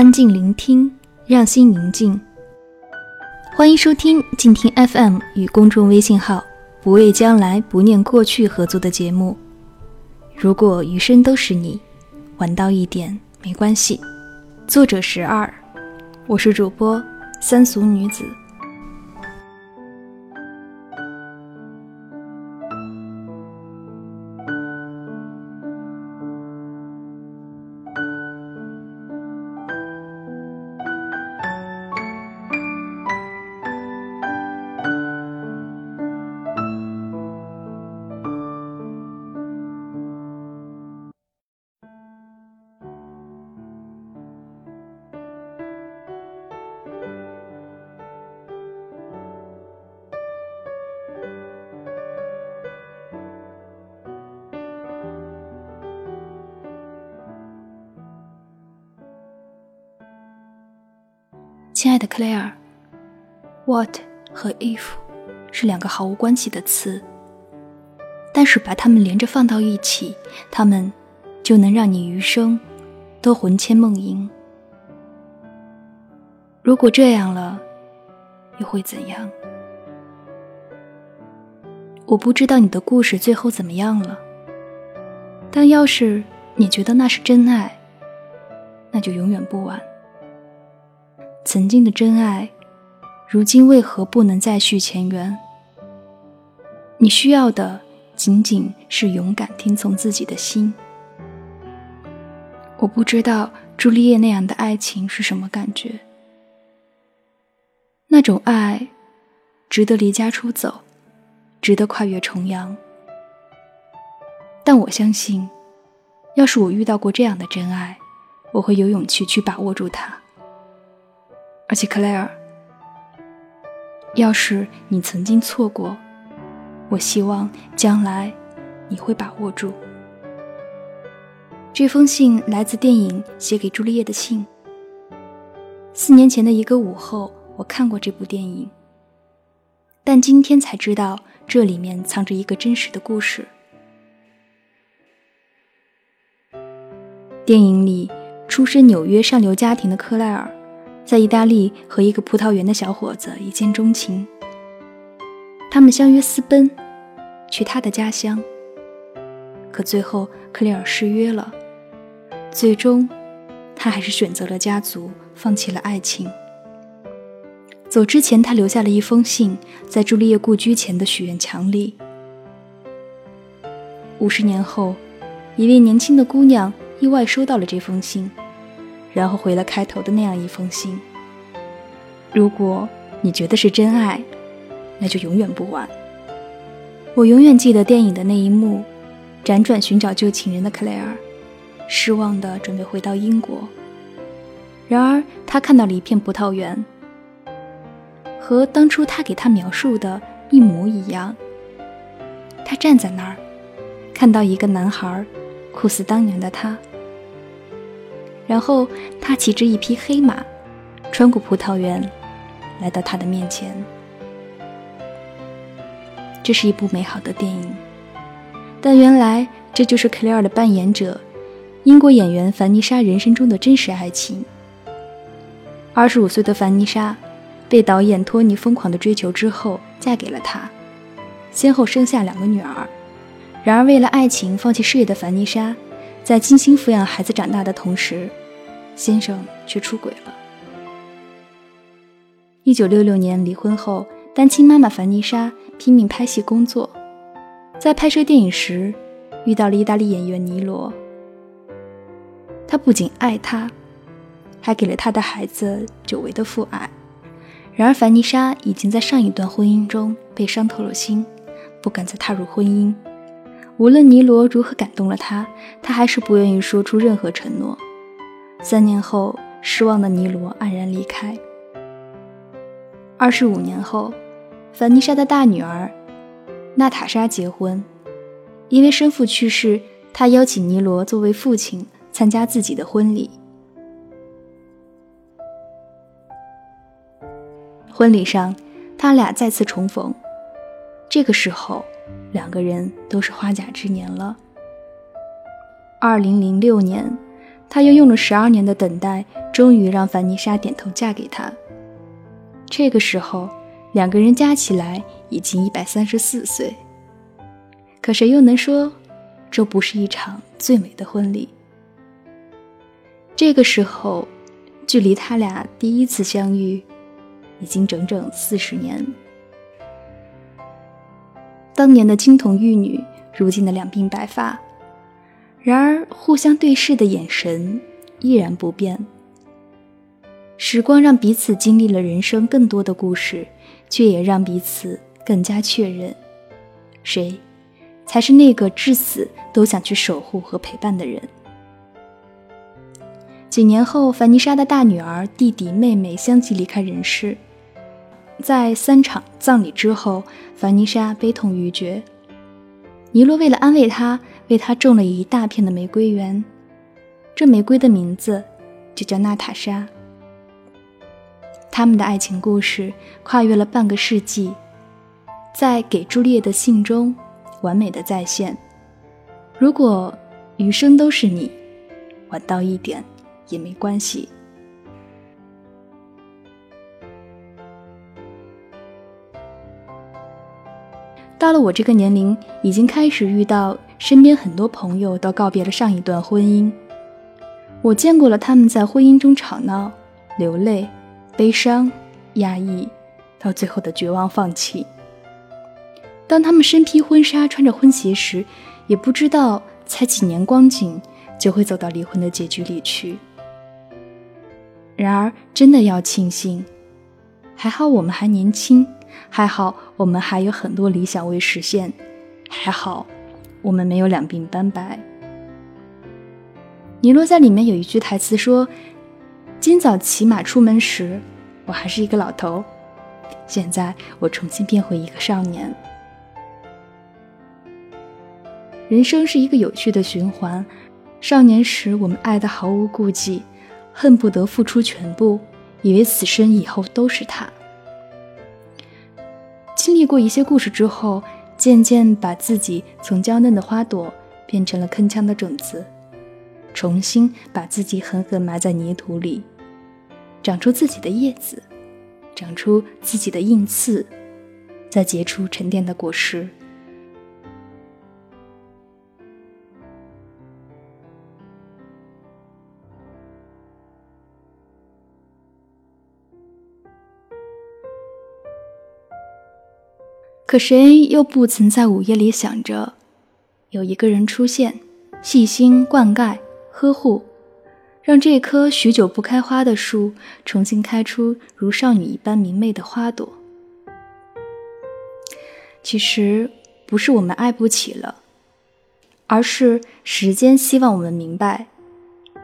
安静聆听，让心宁静。欢迎收听静听 FM 与公众微信号“不畏将来，不念过去”合作的节目。如果余生都是你，晚到一点没关系。作者十二，我是主播三俗女子。亲爱的 Claire，what 和 if 是两个毫无关系的词，但是把它们连着放到一起，它们就能让你余生都魂牵梦萦。如果这样了，又会怎样？我不知道你的故事最后怎么样了，但要是你觉得那是真爱，那就永远不晚。曾经的真爱，如今为何不能再续前缘？你需要的仅仅是勇敢听从自己的心。我不知道朱丽叶那样的爱情是什么感觉，那种爱，值得离家出走，值得跨越重洋。但我相信，要是我遇到过这样的真爱，我会有勇气去把握住它。而且，克莱尔，要是你曾经错过，我希望将来你会把握住。这封信来自电影《写给朱丽叶的信》。四年前的一个午后，我看过这部电影，但今天才知道这里面藏着一个真实的故事。电影里，出身纽约上流家庭的克莱尔。在意大利和一个葡萄园的小伙子一见钟情，他们相约私奔，去他的家乡。可最后克里尔失约了，最终他还是选择了家族，放弃了爱情。走之前，他留下了一封信，在朱丽叶故居前的许愿墙里。五十年后，一位年轻的姑娘意外收到了这封信。然后回了开头的那样一封信。如果你觉得是真爱，那就永远不晚。我永远记得电影的那一幕：辗转寻找旧情人的克莱尔，失望的准备回到英国。然而，他看到了一片葡萄园，和当初他给他描述的一模一样。他站在那儿，看到一个男孩，酷似当年的他。然后他骑着一匹黑马，穿过葡萄园，来到他的面前。这是一部美好的电影，但原来这就是克莱尔的扮演者——英国演员凡妮莎人生中的真实爱情。二十五岁的凡妮莎被导演托尼疯狂的追求之后，嫁给了他，先后生下两个女儿。然而，为了爱情放弃事业的凡妮莎，在精心抚养孩子长大的同时，先生却出轨了。一九六六年离婚后，单亲妈妈凡妮莎拼命拍戏工作，在拍摄电影时遇到了意大利演员尼罗。他不仅爱她，还给了他的孩子久违的父爱。然而，凡妮莎已经在上一段婚姻中被伤透了心，不敢再踏入婚姻。无论尼罗如何感动了她，她还是不愿意说出任何承诺。三年后，失望的尼罗黯然离开。二十五年后，凡妮莎的大女儿娜塔莎结婚，因为生父去世，她邀请尼罗作为父亲参加自己的婚礼。婚礼上，他俩再次重逢，这个时候，两个人都是花甲之年了。二零零六年。他又用了十二年的等待，终于让凡妮莎点头嫁给他。这个时候，两个人加起来已经一百三十四岁。可谁又能说，这不是一场最美的婚礼？这个时候，距离他俩第一次相遇，已经整整四十年。当年的金童玉女，如今的两鬓白发，然而互相对视的眼神依然不变。时光让彼此经历了人生更多的故事，却也让彼此更加确认，谁才是那个至死都想去守护和陪伴的人。几年后，凡妮莎的大女儿、弟弟、妹妹相继离开人世。在三场葬礼之后，凡妮莎悲痛欲绝。尼罗为了安慰她，为他种了一大片的玫瑰园，这玫瑰的名字就叫娜塔莎。他们的爱情故事跨越了半个世纪，在给朱丽叶的信中完美的再现。如果余生都是你，晚到一点也没关系。到了我这个年龄，已经开始遇到身边很多朋友都告别了上一段婚姻。我见过了他们在婚姻中吵闹、流泪。悲伤、压抑，到最后的绝望放弃。当他们身披婚纱、穿着婚鞋时，也不知道才几年光景就会走到离婚的结局里去。然而，真的要庆幸，还好我们还年轻，还好我们还有很多理想未实现，还好我们没有两鬓斑白。尼罗在里面有一句台词说。今早骑马出门时，我还是一个老头，现在我重新变回一个少年。人生是一个有趣的循环，少年时我们爱的毫无顾忌，恨不得付出全部，以为此生以后都是他。经历过一些故事之后，渐渐把自己从娇嫩的花朵变成了铿锵的种子。重新把自己狠狠埋在泥土里，长出自己的叶子，长出自己的硬刺，再结出沉淀的果实。可谁又不曾在午夜里想着，有一个人出现，细心灌溉。呵护，让这棵许久不开花的树重新开出如少女一般明媚的花朵。其实不是我们爱不起了，而是时间希望我们明白，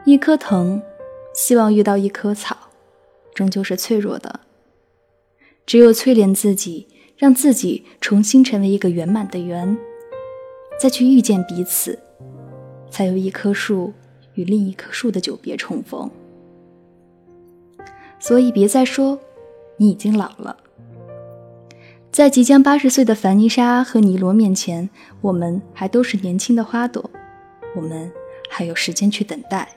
一棵藤希望遇到一棵草，终究是脆弱的。只有淬炼自己，让自己重新成为一个圆满的圆，再去遇见彼此，才有一棵树。与另一棵树的久别重逢，所以别再说你已经老了。在即将八十岁的凡妮莎和尼罗面前，我们还都是年轻的花朵，我们还有时间去等待，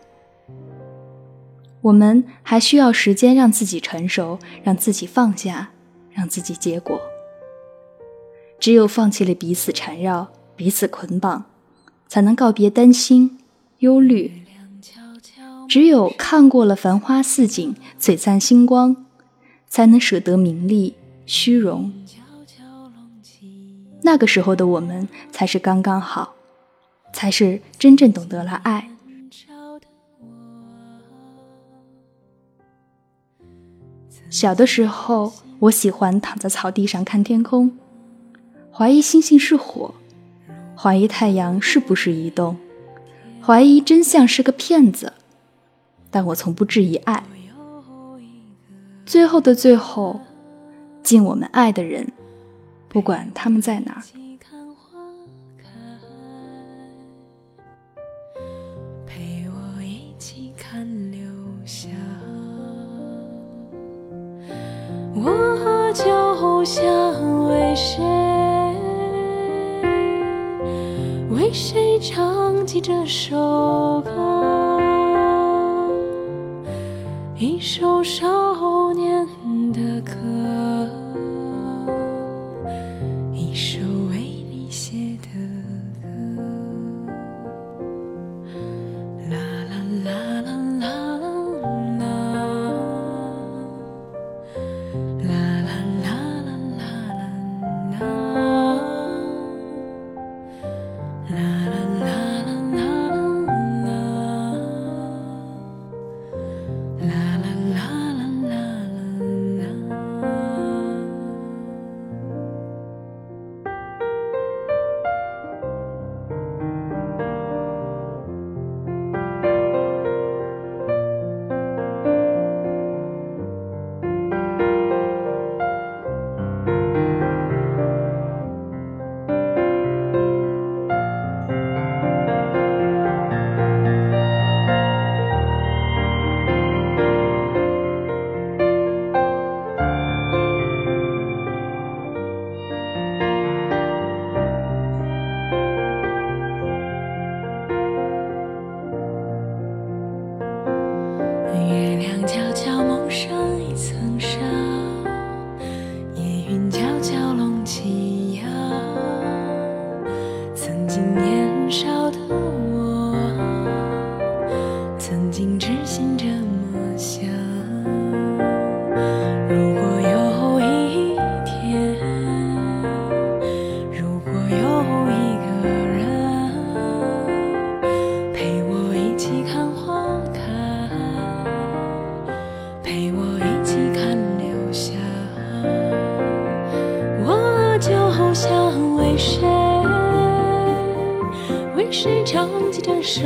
我们还需要时间让自己成熟，让自己放下，让自己结果。只有放弃了彼此缠绕、彼此捆绑，才能告别担心、忧虑。只有看过了繁花似锦、璀璨星光，才能舍得名利虚荣。那个时候的我们，才是刚刚好，才是真正懂得了爱。小的时候，我喜欢躺在草地上看天空，怀疑星星是火，怀疑太阳是不是移动，怀疑真相是个骗子。但我从不质疑爱。最后的最后，敬我们爱的人，不管他们在哪儿。陪我一起看流霞，我就想为谁，为谁唱起这首歌。一首少